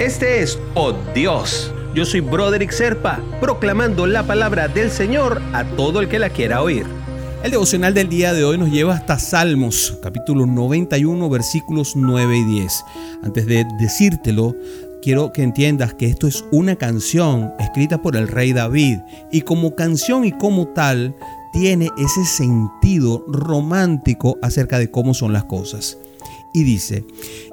Este es Oh Dios. Yo soy Broderick Serpa, proclamando la palabra del Señor a todo el que la quiera oír. El devocional del día de hoy nos lleva hasta Salmos, capítulo 91, versículos 9 y 10. Antes de decírtelo, quiero que entiendas que esto es una canción escrita por el rey David y como canción y como tal tiene ese sentido romántico acerca de cómo son las cosas y dice,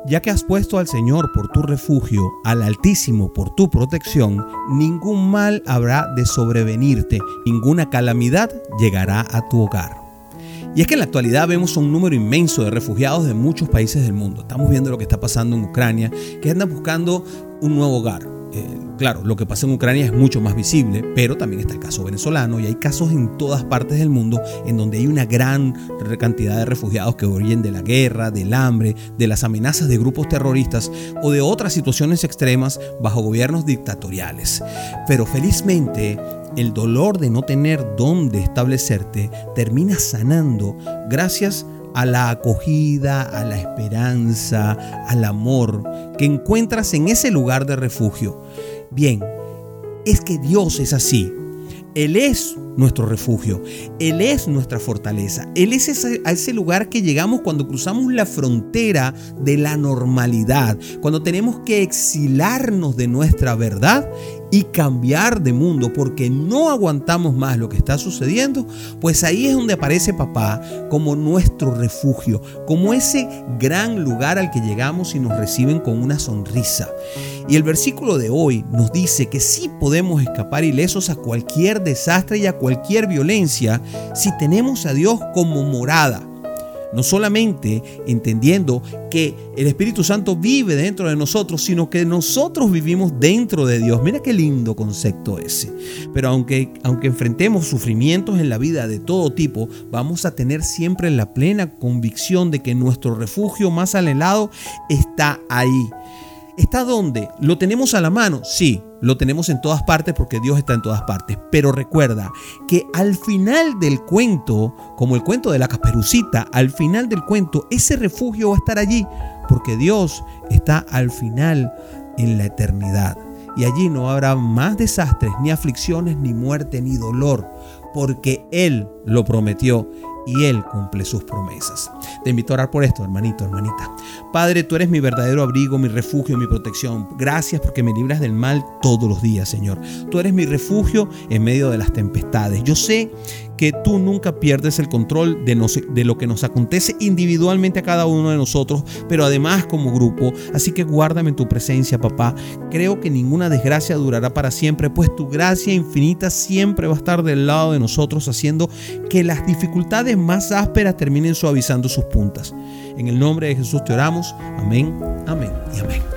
ya que has puesto al Señor por tu refugio, al Altísimo por tu protección, ningún mal habrá de sobrevenirte, ninguna calamidad llegará a tu hogar. Y es que en la actualidad vemos un número inmenso de refugiados de muchos países del mundo. Estamos viendo lo que está pasando en Ucrania, que andan buscando un nuevo hogar. Eh, claro, lo que pasa en Ucrania es mucho más visible, pero también está el caso venezolano y hay casos en todas partes del mundo en donde hay una gran cantidad de refugiados que huyen de la guerra, del hambre, de las amenazas de grupos terroristas o de otras situaciones extremas bajo gobiernos dictatoriales. Pero felizmente el dolor de no tener dónde establecerte termina sanando gracias a a la acogida, a la esperanza, al amor que encuentras en ese lugar de refugio. Bien, es que Dios es así. Él es nuestro refugio, Él es nuestra fortaleza, Él es ese, a ese lugar que llegamos cuando cruzamos la frontera de la normalidad, cuando tenemos que exilarnos de nuestra verdad y cambiar de mundo porque no aguantamos más lo que está sucediendo, pues ahí es donde aparece papá como nuestro refugio, como ese gran lugar al que llegamos y nos reciben con una sonrisa. Y el versículo de hoy nos dice que sí podemos escapar ilesos a cualquier desastre y a cualquier violencia si tenemos a Dios como morada no solamente entendiendo que el Espíritu Santo vive dentro de nosotros, sino que nosotros vivimos dentro de Dios. Mira qué lindo concepto ese. Pero aunque, aunque enfrentemos sufrimientos en la vida de todo tipo, vamos a tener siempre la plena convicción de que nuestro refugio más anhelado está ahí. ¿Está dónde? ¿Lo tenemos a la mano? Sí, lo tenemos en todas partes porque Dios está en todas partes. Pero recuerda que al final del cuento, como el cuento de la caperucita, al final del cuento, ese refugio va a estar allí porque Dios está al final en la eternidad. Y allí no habrá más desastres, ni aflicciones, ni muerte, ni dolor, porque Él lo prometió y Él cumple sus promesas. Te invito a orar por esto, hermanito, hermanita. Padre, tú eres mi verdadero abrigo, mi refugio, mi protección. Gracias porque me libras del mal todos los días, Señor. Tú eres mi refugio en medio de las tempestades. Yo sé que tú nunca pierdes el control de, lo que nos acontece individualmente a cada uno de nosotros, pero además como grupo. Así que guárdame en tu presencia, papá. Creo que ninguna desgracia durará para siempre, pues tu gracia infinita siempre va a estar del lado de nosotros, haciendo que las dificultades más ásperas terminen suavizando sus puntas. En el nombre de Jesús te oramos. Amén, amén y amén.